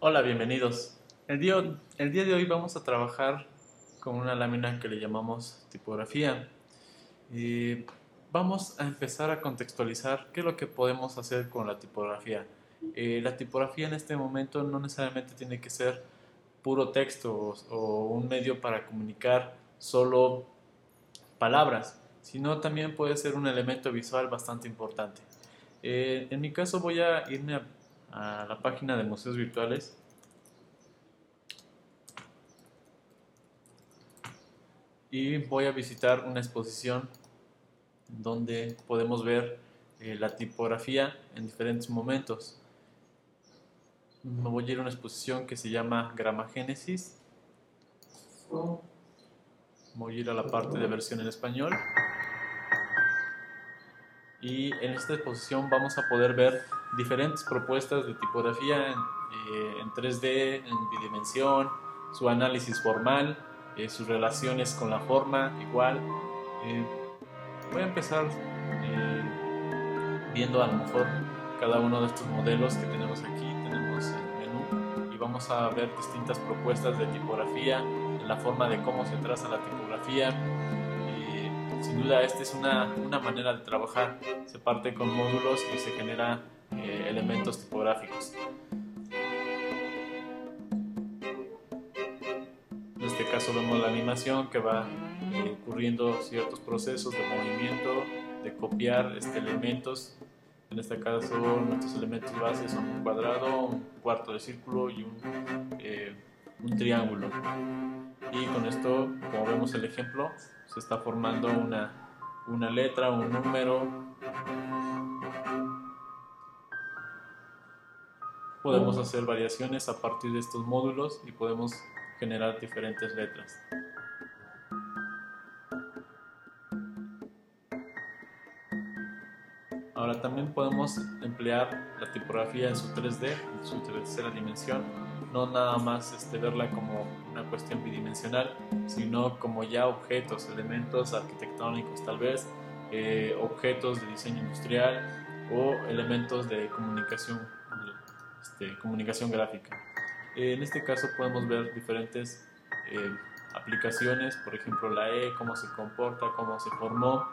Hola, bienvenidos. El día, el día de hoy vamos a trabajar con una lámina que le llamamos tipografía. Y vamos a empezar a contextualizar qué es lo que podemos hacer con la tipografía. Eh, la tipografía en este momento no necesariamente tiene que ser puro texto o, un medio para comunicar solo palabras, sino también puede ser un elemento visual bastante importante. Eh, en mi caso voy a irme a, la página de museos virtuales y voy a visitar una exposición donde podemos ver eh, la tipografía en diferentes momentos. Me voy a ir a una exposición que se llama Gramagénesis. Voy a ir a la parte de versión en español y en esta exposición vamos a poder ver diferentes propuestas de tipografía en, 3D, eh, en bidimensión, su análisis formal, eh, sus relaciones con la forma igual. Eh, voy a empezar viendo a lo mejor cada uno de estos modelos que tenemos aquí, tenemos el menú y vamos a ver distintas propuestas de tipografía, la forma de cómo se traza la tipografía, sin duda, esta es una, una, manera de trabajar. Se parte con módulos y se genera eh, elementos tipográficos. En este caso vemos la animación que va eh, ocurriendo ciertos procesos de movimiento, de copiar este, elementos. En este caso nuestros elementos base son un cuadrado, un cuarto de círculo y un, eh, un triángulo. Y con esto, como vemos el ejemplo, se está formando una, una letra, un número. Podemos hacer variaciones a partir de estos módulos y podemos generar diferentes letras. Ahora también podemos emplear la tipografía en su 3D, en su tercera dimensión, no nada más este, verla como una cuestión bidimensional, sino como ya objetos, elementos arquitectónicos tal vez, eh, objetos de diseño industrial o elementos de comunicación, este, comunicación gráfica. en este caso podemos ver diferentes eh, aplicaciones, por ejemplo la E, cómo se comporta, cómo se formó,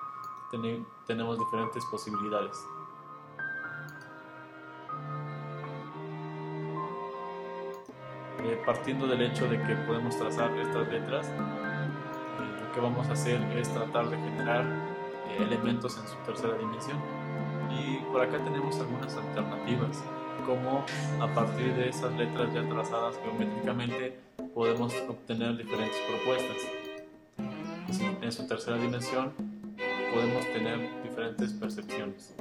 tenemos diferentes posibilidades. Eh, partiendo del hecho de que podemos trazar estas letras, eh, lo que vamos a hacer es tratar de generar eh, elementos en su tercera dimensión. Y por acá tenemos algunas alternativas, como a partir de esas letras ya trazadas geométricamente podemos obtener diferentes propuestas. En su tercera dimensión podemos tener diferentes percepciones.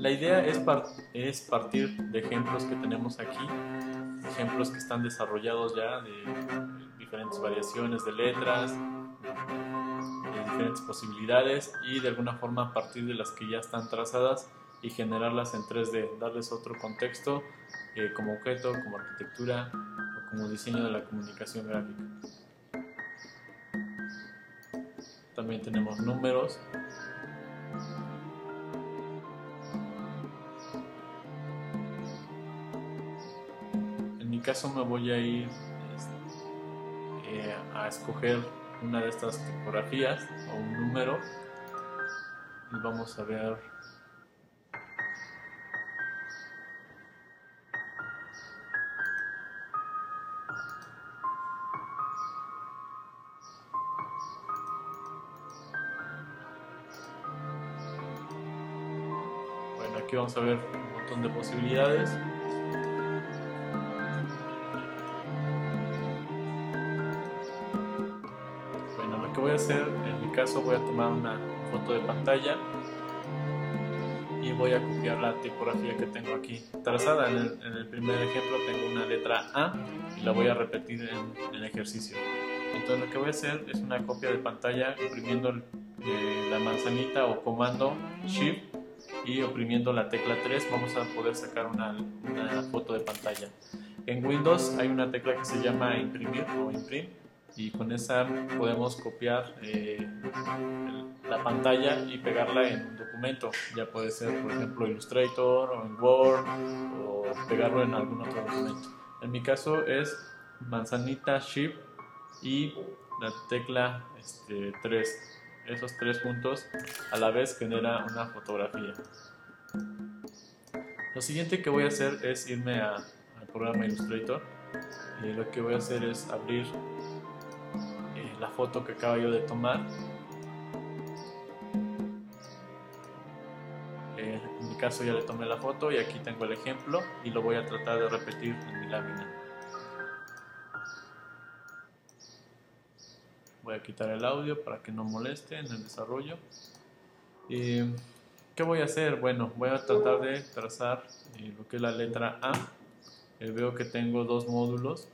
La idea es, es partir de ejemplos que tenemos aquí, ejemplos que están desarrollados ya de diferentes variaciones de letras, de diferentes posibilidades y de alguna forma partir de las que ya están trazadas y generarlas en 3D, darles otro contexto eh, como objeto, como arquitectura o como diseño de la comunicación gráfica. También tenemos números caso me voy a ir eh, a escoger una de estas tipografías o un número y vamos a ver. Bueno aquí vamos a ver un montón de posibilidades hacer, en mi caso voy a tomar una foto de pantalla y voy a copiar la tipografía que tengo aquí trazada. En el, primer ejemplo tengo una letra A y la voy a repetir en, el ejercicio. Entonces lo que voy a hacer es una copia de pantalla oprimiendo eh, la manzanita o comando Shift y oprimiendo la tecla 3 vamos a poder sacar una, una foto de pantalla. En Windows hay una tecla que se llama imprimir o imprint y con esa podemos copiar eh, la pantalla y pegarla en un documento. Ya puede ser, por ejemplo, Illustrator o en Word o pegarlo en algún otro documento. En mi caso es manzanita Shift y la tecla este, 3. Esos tres puntos a la vez genera una fotografía. Lo siguiente que voy a hacer es irme al programa Illustrator. y lo que voy a hacer es abrir eh, la foto que acabo yo de tomar. Eh, en mi caso ya le tomé la foto y aquí tengo el ejemplo y lo voy a tratar de repetir en mi lámina. Voy a quitar el audio para que no moleste en el desarrollo. Eh, ¿Qué voy a hacer? Bueno, voy a tratar de trazar eh, lo que es la letra A. Eh, veo que tengo dos módulos.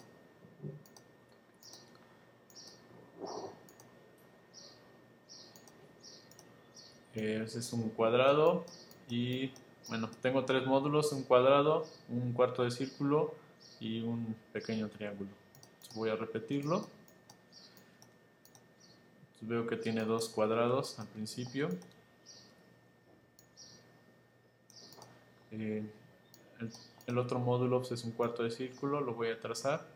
Ese es un cuadrado y bueno, tengo tres módulos, un cuadrado, un cuarto de círculo y un pequeño triángulo. voy a repetirlo veo que tiene dos cuadrados al principio. Eh, el, otro módulo pues, es un cuarto de círculo, lo voy a trazar.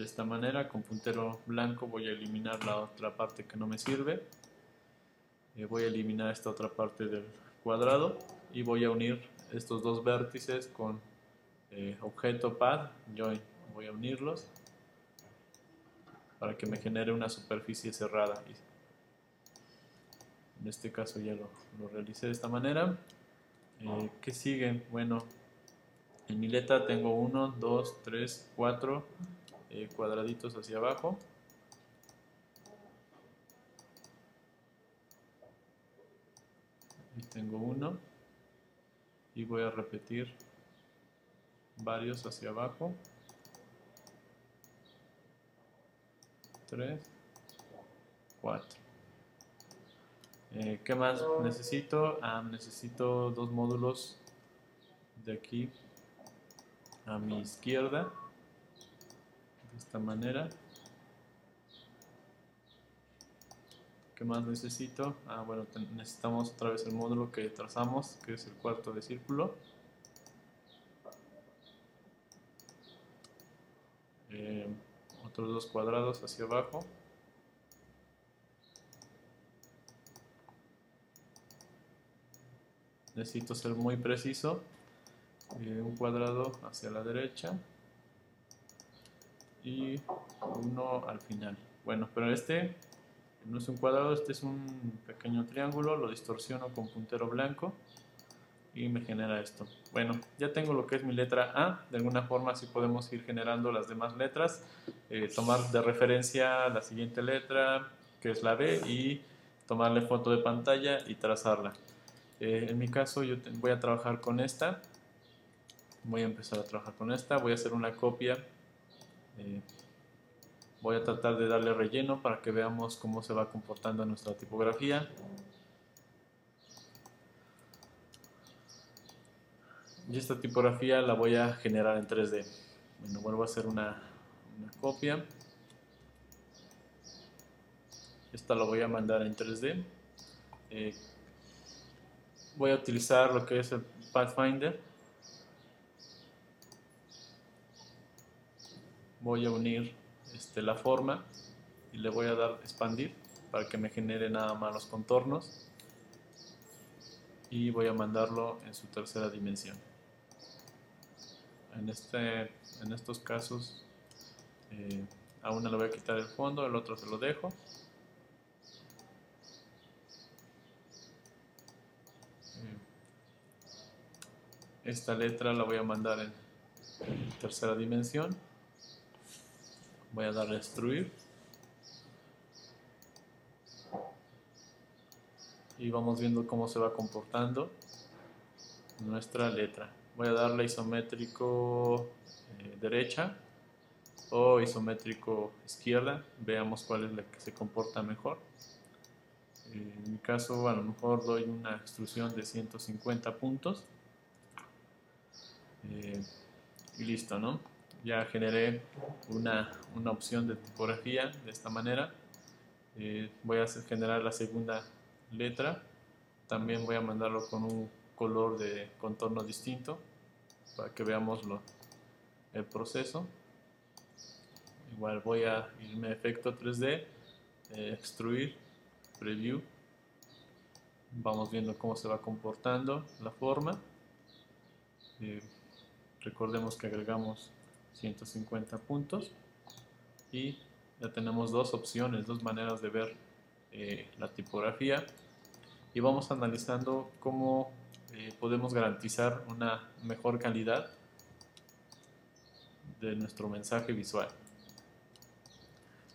De esta manera, con puntero blanco voy a eliminar la otra parte que no me sirve. Eh, voy a eliminar esta otra parte del cuadrado y voy a unir estos dos vértices con eh, objeto pad, join. Voy a unirlos para que me genere una superficie cerrada. En este caso ya lo, lo realicé de esta manera. Eh, ¿Qué sigue? Bueno, en mi letra tengo 1, 2, 3, 4 cuadraditos hacia abajo. Y tengo uno y voy a repetir varios hacia abajo. 3, 4. Eh, ¿Qué más necesito? Ah, necesito dos módulos de aquí a mi izquierda. Esta manera. ¿Qué más necesito? Ah, bueno, necesitamos otra vez el módulo que trazamos, que es el cuarto de círculo. Eh, otros dos cuadrados hacia abajo. Necesito ser muy preciso. Eh, un cuadrado hacia la derecha y uno al final. Bueno, pero este no es un cuadrado, este es un pequeño triángulo, lo distorsiono con puntero blanco y me genera esto. Bueno, ya tengo lo que es mi letra A, de alguna forma así podemos ir generando las demás letras, eh, tomar de referencia la siguiente letra, que es la B, y tomarle foto de pantalla y trazarla. Eh, en mi caso yo voy a trabajar con esta, voy a empezar a trabajar con esta, voy a hacer una copia, eh, voy a tratar de darle relleno para que veamos cómo se va comportando nuestra tipografía. Y esta tipografía la voy a generar en 3D. Bueno, vuelvo a hacer una, copia. Esta la voy a mandar en 3D. Eh, voy a utilizar lo que es el Pathfinder. Voy a unir este, la forma y le voy a dar expandir para que me genere nada más los contornos y voy a mandarlo en su tercera dimensión. En, este, en estos casos, eh, a una le voy a quitar el fondo, el otro se lo dejo. Esta letra la voy a mandar en, tercera dimensión. Voy a darle a destruir. Y vamos viendo cómo se va comportando nuestra letra voy a darle isométrico eh, derecha o isométrico izquierda, veamos cuál es la que se comporta mejor. En mi caso a lo mejor doy una extrusión de 150 puntos Eh, y listo, ¿no? Ya generé una, una, opción de tipografía de esta manera. Eh, voy a generar la segunda letra. También voy a mandarlo con un color de contorno distinto para que veamos lo, el proceso. Igual voy a irme a efecto 3D, eh, extruir, preview. Vamos viendo cómo se va comportando la forma. Eh, recordemos que agregamos 150 puntos y ya tenemos dos opciones, dos maneras de ver eh, la tipografía y vamos analizando cómo podemos garantizar una mejor calidad de nuestro mensaje visual.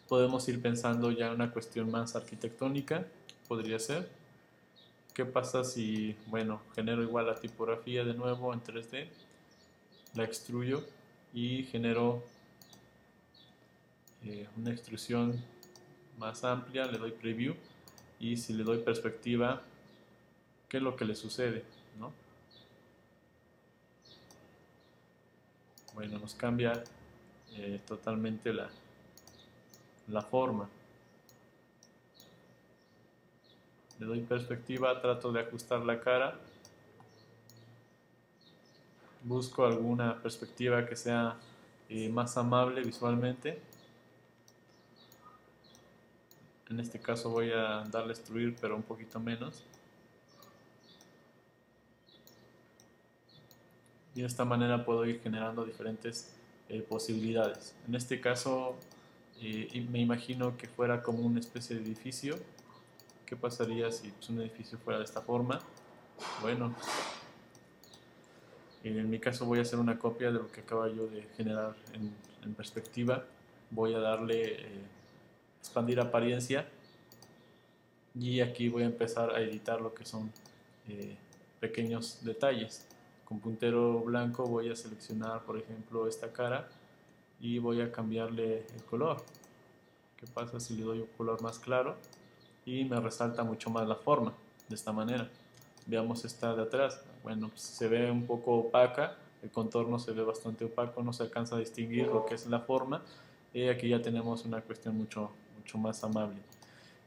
Podemos ir pensando ya en una cuestión más arquitectónica, podría ser. ¿Qué pasa si, bueno, genero igual la tipografía de nuevo en 3D, la extruyo y genero eh, una extrusión más amplia, le doy preview y si le doy perspectiva, ¿qué es lo que le sucede? ¿no? bueno, nos cambia eh, totalmente la, la forma. Le doy perspectiva, trato de ajustar la cara. Busco alguna perspectiva que sea eh, más amable visualmente. En este caso voy a darle a extruir, pero un poquito menos. y de esta manera puedo ir generando diferentes eh, posibilidades. En este caso eh, me imagino que fuera como una especie de edificio. ¿Qué pasaría si pues, un edificio fuera de esta forma? Bueno, en mi caso voy a hacer una copia de lo que acabo yo de generar en, perspectiva. Voy a darle eh, expandir apariencia y aquí voy a empezar a editar lo que son pequeños detalles. Con puntero blanco voy a seleccionar, por ejemplo, esta cara y voy a cambiarle el color. ¿Qué pasa si le doy un color más claro? Y me resalta mucho más la forma, de esta manera. Veamos esta de atrás. Bueno, pues, se ve un poco opaca, el contorno se ve bastante opaco, no se alcanza a distinguir lo que es la forma. Y aquí ya tenemos una cuestión mucho, mucho más amable.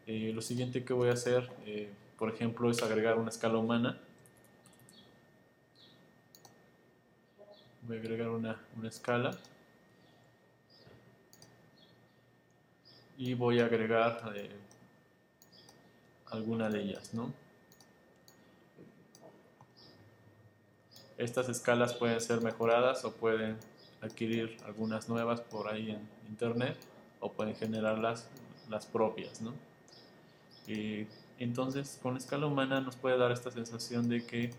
Eh, lo siguiente que voy a hacer, eh, por ejemplo, es agregar una escala humana voy a agregar una, escala y voy a agregar eh, alguna de ellas ¿no? Estas escalas pueden ser mejoradas o pueden adquirir algunas nuevas por ahí en internet o pueden generarlas las propias ¿no? entonces con escala humana nos puede dar esta sensación de que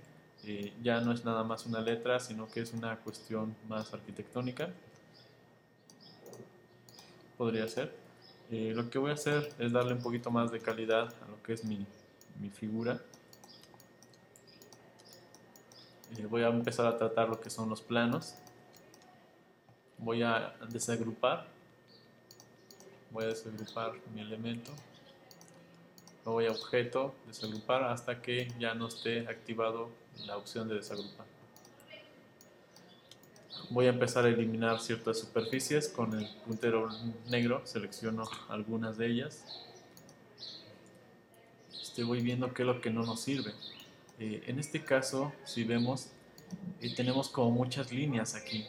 eh, ya no es nada más una letra, sino que es una cuestión más arquitectónica. Podría ser. Eh, lo que voy a hacer es darle un poquito más de calidad a lo que es mi, mi figura. Eh, voy a empezar a tratar lo que son los planos. Voy a desagrupar. Voy a desagrupar mi elemento voy a objeto, desagrupar hasta que ya no esté activado la opción de desagrupar. Voy a empezar a eliminar ciertas superficies con el puntero negro, selecciono algunas de ellas. Este, voy viendo qué es lo que no nos sirve. Eh, en este caso, si vemos, eh, tenemos como muchas líneas aquí.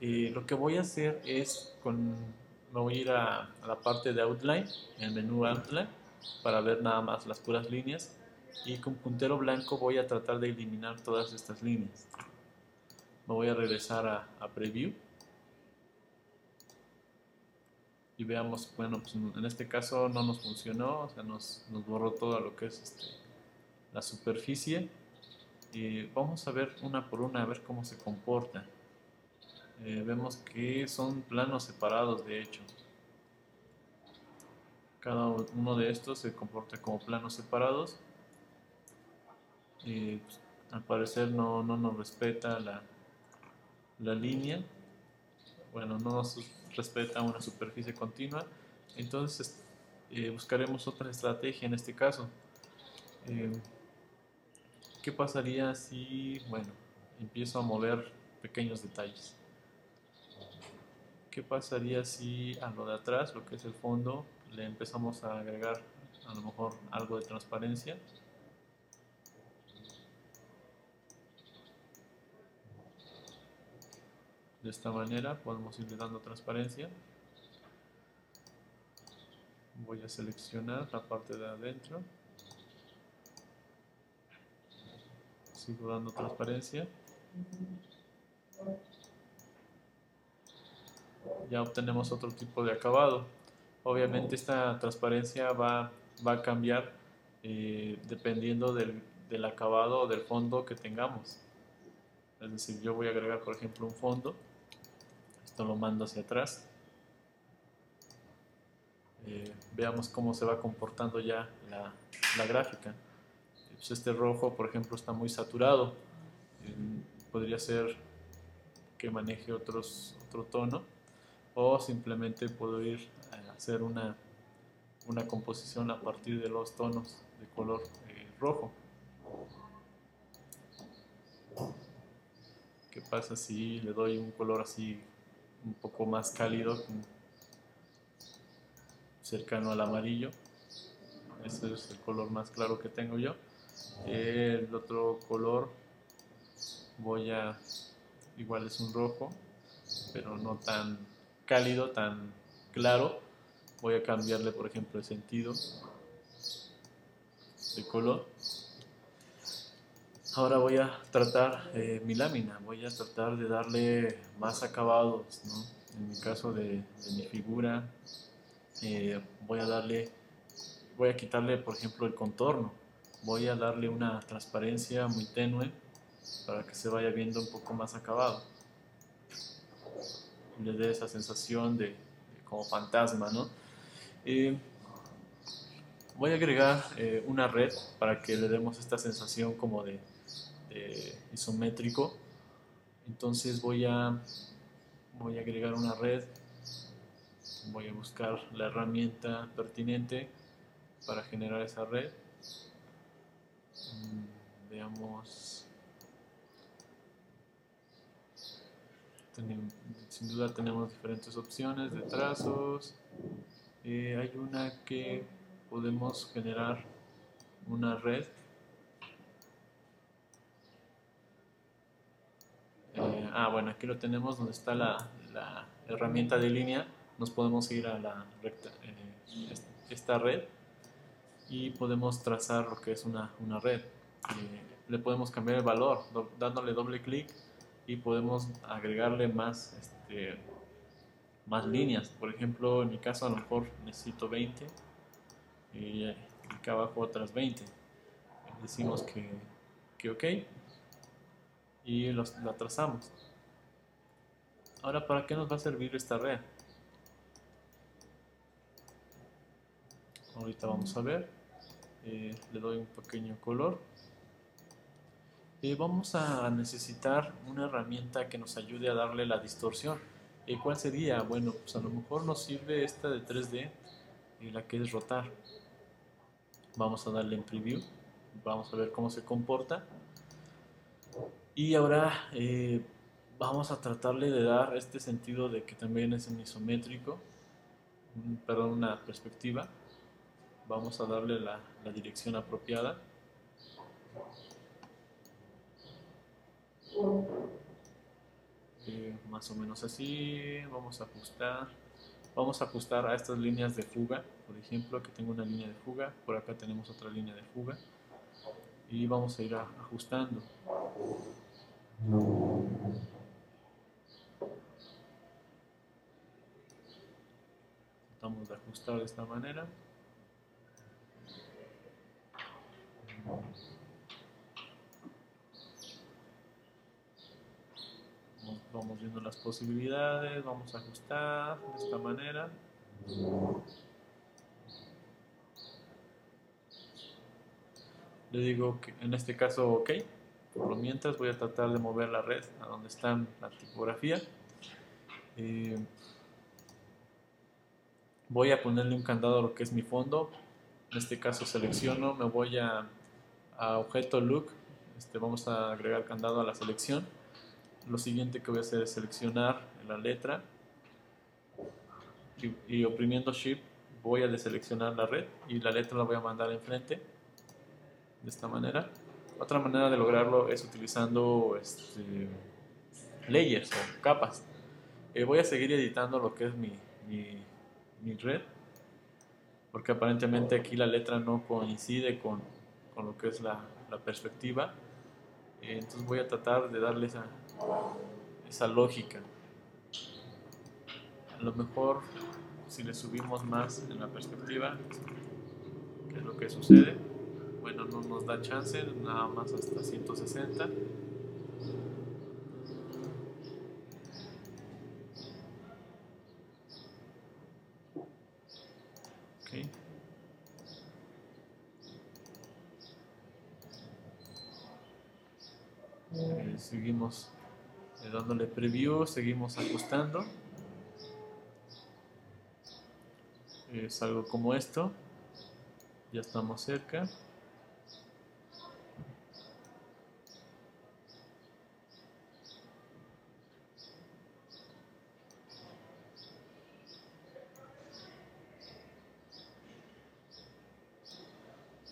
Eh, lo que voy a hacer es, me voy a ir a, la parte de Outline, el menú Outline, para ver nada más las puras líneas. Y con puntero blanco voy a tratar de eliminar todas estas líneas. Me voy a regresar a, preview. Y veamos, bueno, pues en este caso no nos funcionó, o sea, nos, nos borró todo lo que es este, la superficie. Y vamos a ver una por una, a ver cómo se comporta. Eh, vemos que son planos separados, de hecho. Cada uno de estos se comporta como planos separados. Y pues, al parecer no, nos respeta la, la línea. Bueno, no nos respeta una superficie continua. Entonces eh, buscaremos otra estrategia en este caso. Eh, ¿Qué pasaría si, bueno, empiezo a mover pequeños detalles. ¿Qué pasaría si a lo de atrás, lo que es el fondo, le empezamos a agregar a lo mejor algo de transparencia? De esta manera podemos irle dando transparencia. Voy a seleccionar la parte de adentro. Sigo dando transparencia. Ya obtenemos otro tipo de acabado. Obviamente esta transparencia va, va a cambiar eh, dependiendo del, del acabado o del fondo que tengamos. Es decir, yo voy a agregar por ejemplo un fondo lo mando hacia atrás. Eh, veamos cómo se va comportando ya la, gráfica. Pues este rojo, por ejemplo, está muy saturado. podría ser que maneje otros, otro tono o simplemente puedo ir a hacer una, una composición a partir de los tonos de color eh, rojo. ¿Qué pasa si le doy un color así un poco más cálido, cercano al amarillo. Ese es el color más claro que tengo yo. El otro color voy a, igual es un rojo, pero no tan cálido, tan claro. Voy a cambiarle, por ejemplo, el sentido de color. Ahora voy a tratar eh, mi lámina, voy a tratar de darle más acabados, En mi caso de, mi figura, eh, voy a darle, voy a quitarle, por ejemplo, el contorno, voy a darle una transparencia muy tenue para que se vaya viendo un poco más acabado. Le dé esa sensación de, como fantasma, ¿no? Eh, voy a agregar una red para que le demos esta sensación como de isométrico. Entonces voy a, voy a agregar una red, voy a buscar la herramienta pertinente para generar esa red. Mm, veamos. sin duda tenemos diferentes opciones de trazos. Eh, hay una que podemos generar una red ah, bueno, aquí lo tenemos donde está la, herramienta de línea. Nos podemos ir a la recta, eh, esta red y podemos trazar lo que es una, red. Eh, le podemos cambiar el valor dándole doble clic y podemos agregarle más, este, más líneas. Por ejemplo, en mi caso a lo mejor necesito 20 y acá abajo otras 20. Decimos que, que ok y los, la trazamos. Ahora, ¿para qué nos va a servir esta red? Ahorita vamos a ver. Eh, le doy un pequeño color. y vamos a necesitar una herramienta que nos ayude a darle la distorsión. ¿Y cuál sería? Bueno, pues a lo mejor nos sirve esta de 3D y la que es rotar. Vamos a darle en preview. Vamos a ver cómo se comporta. Y ahora eh, vamos a tratarle de dar este sentido de que también es en isométrico, perdón, una perspectiva. Vamos a darle la, dirección apropiada. Eh, más o menos así, vamos a ajustar. Vamos a ajustar a estas líneas de fuga, por ejemplo, que tengo una línea de fuga, por acá tenemos otra línea de fuga y vamos a ir ajustando. Tratamos de ajustar de esta manera. Vamos viendo las posibilidades, vamos a ajustar de esta manera. Le digo que en este caso ok. Por lo mientras voy a tratar de mover la red a donde está la tipografía. Eh, voy a ponerle un candado a lo que es mi fondo. En este caso selecciono, me voy a, a objeto look. Este, vamos a agregar candado a la selección. lo siguiente que voy a hacer es seleccionar la letra y, y oprimiendo Shift voy a deseleccionar la red y la letra la voy a mandar enfrente de esta manera. Otra manera de lograrlo es utilizando este, layers o capas. Eh, voy a seguir editando lo que es mi, mi, red, porque aparentemente aquí la letra no coincide con, con lo que es la, la perspectiva. Eh, entonces voy a tratar de darle esa, esa lógica. A lo mejor si le subimos más en la perspectiva, ¿qué es lo que sucede? Bueno, no nos da chance, nada más hasta 160. Okay. Eh, seguimos eh, dándole preview, seguimos ajustando. es algo como esto. Ya estamos cerca.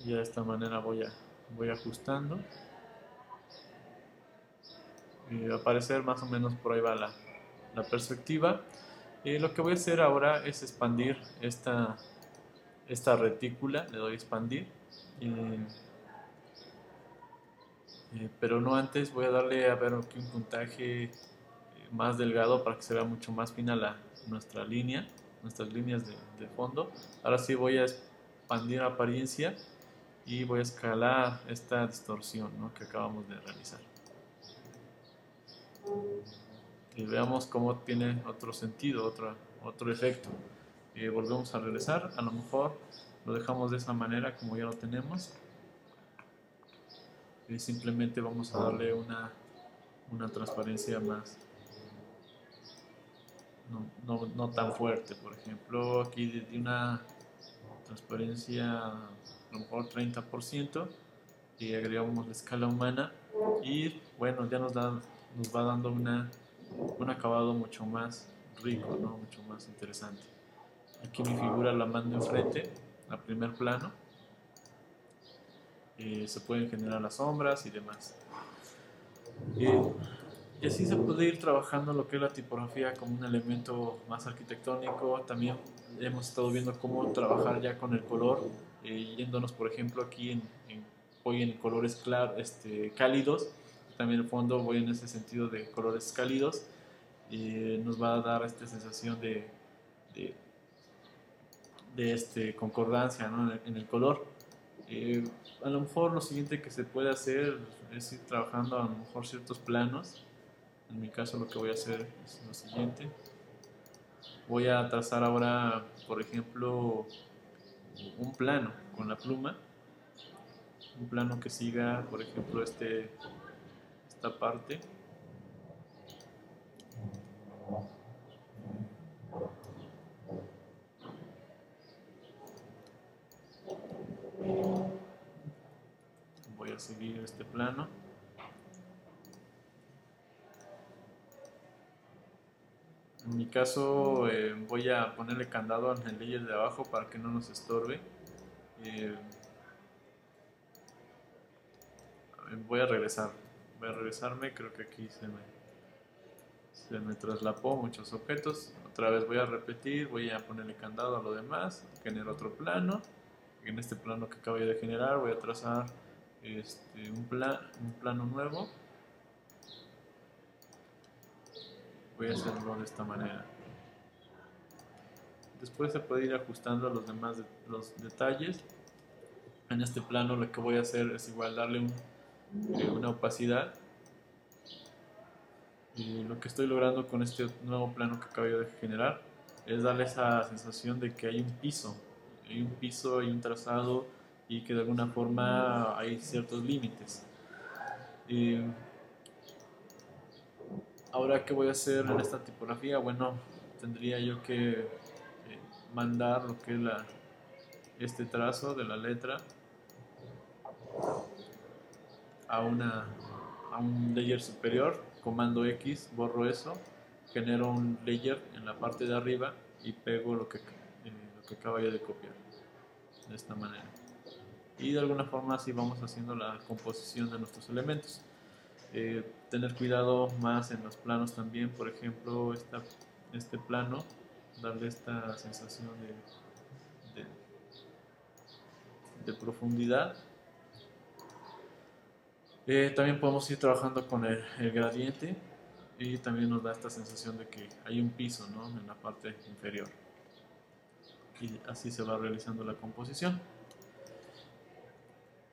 Y de esta manera voy a voy ajustando y va a aparecer más o menos por ahí va la, la perspectiva eh, lo que voy a hacer ahora es expandir esta, esta retícula, le doy expandir, eh, pero no antes, voy a darle a ver aquí un puntaje eh, más delgado para que se vea mucho más fina la, nuestra línea, nuestras líneas de, de fondo. Ahora sí voy a expandir apariencia y voy a escalar esta distorsión ¿no? que acabamos de realizar y veamos cómo tiene otro sentido, otro, otro efecto. y volvemos a regresar, a lo mejor lo dejamos de esa manera como ya lo tenemos. Y simplemente vamos a darle una, una transparencia más, no, no, no, tan fuerte. Por ejemplo, aquí de una transparencia a lo mejor 30% y agregamos la escala humana y bueno, ya nos, da, nos va dando una un acabado mucho más rico, ¿no? mucho más interesante. Aquí mi figura la mando enfrente, a primer plano. Eh, se pueden generar las sombras y demás. Eh, y así se puede ir trabajando lo que es la tipografía como un elemento más arquitectónico. También hemos estado viendo cómo trabajar ya con el color, eh, yéndonos por ejemplo aquí en, hoy en colores claros, este, cálidos también el fondo voy en ese sentido de colores cálidos y nos va a dar esta sensación de, de, este, concordancia en, el, color. Eh, a lo mejor lo siguiente que se puede hacer es ir trabajando a lo mejor ciertos planos. En mi caso lo que voy a hacer es lo siguiente. Voy a trazar ahora, por ejemplo, un plano con la pluma. Un plano que siga, por ejemplo, este esta parte. Voy a seguir este plano. En mi caso eh, voy a ponerle candado en el layer de abajo para que no nos estorbe. Eh, voy a regresar voy a regresarme, creo que aquí se me, se me traslapó muchos objetos. Otra vez voy a repetir, voy a ponerle candado a lo demás, genero otro plano. En este plano que acabo de generar voy a trazar este, un, plan, un plano nuevo. Voy a hacerlo de esta manera. Después se puede ir ajustando los demás los detalles. En este plano lo que voy a hacer es igual darle un eh, una opacidad. Y lo que estoy logrando con este nuevo plano que acabo de generar es darle esa sensación de que hay un piso, hay un piso, hay un trazado y que de alguna forma hay ciertos límites. Y ahora, ¿qué voy a hacer en esta tipografía? Bueno, tendría yo que eh, mandar lo que es la, este trazo de la letra a, una, a un layer superior comando X, borro eso, genero un layer en la parte de arriba y pego lo que, eh, lo que acabo de copiar de esta manera. Y de alguna forma así vamos haciendo la composición de nuestros elementos. Eh, tener cuidado más en los planos también por ejemplo esta, este plano darle esta sensación de, de, profundidad eh, también podemos ir trabajando con el, gradiente y también nos da esta sensación de que hay un piso ¿no? en la parte inferior. Y así se va realizando la composición.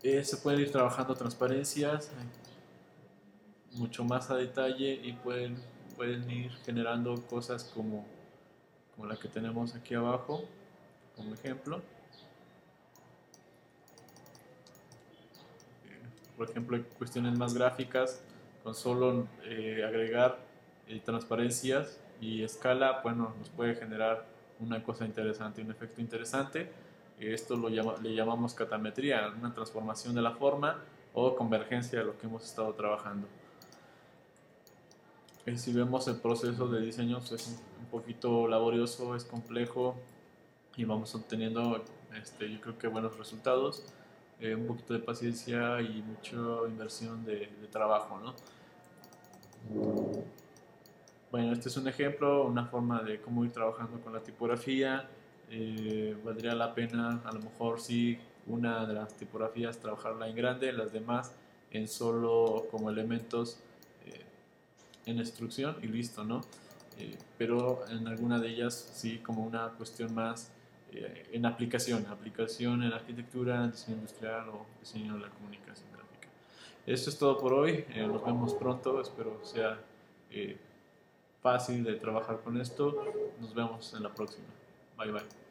Eh, se puede ir trabajando transparencias eh, mucho más a detalle y pueden, pueden ir generando cosas como, como la que tenemos aquí abajo como ejemplo eh, por ejemplo cuestiones más gráficas con solo agregar transparencias y escala bueno nos puede generar una cosa interesante, un efecto interesante. Esto lo le llamamos catametría, una transformación de la forma o convergencia de lo que hemos estado trabajando. Eh, si vemos el proceso de diseño pues, es un poquito laborioso, es complejo y vamos obteniendo este, yo creo que buenos resultados, eh, un poquito de paciencia y mucha inversión de, trabajo. ¿no? Bueno, este es un ejemplo, una forma de cómo ir trabajando con la tipografía. Eh, valdría la pena, a lo mejor sí, una de las tipografías trabajarla en grande, las demás en solo como elementos eh, en instrucción y listo, ¿no? Pero en alguna de ellas sí como una cuestión más en aplicación, aplicación en arquitectura, diseño industrial o diseño de la comunicación gráfica. Esto es todo por hoy, nos vemos pronto, espero sea fácil de trabajar con esto. Nos vemos en la próxima. Bye bye.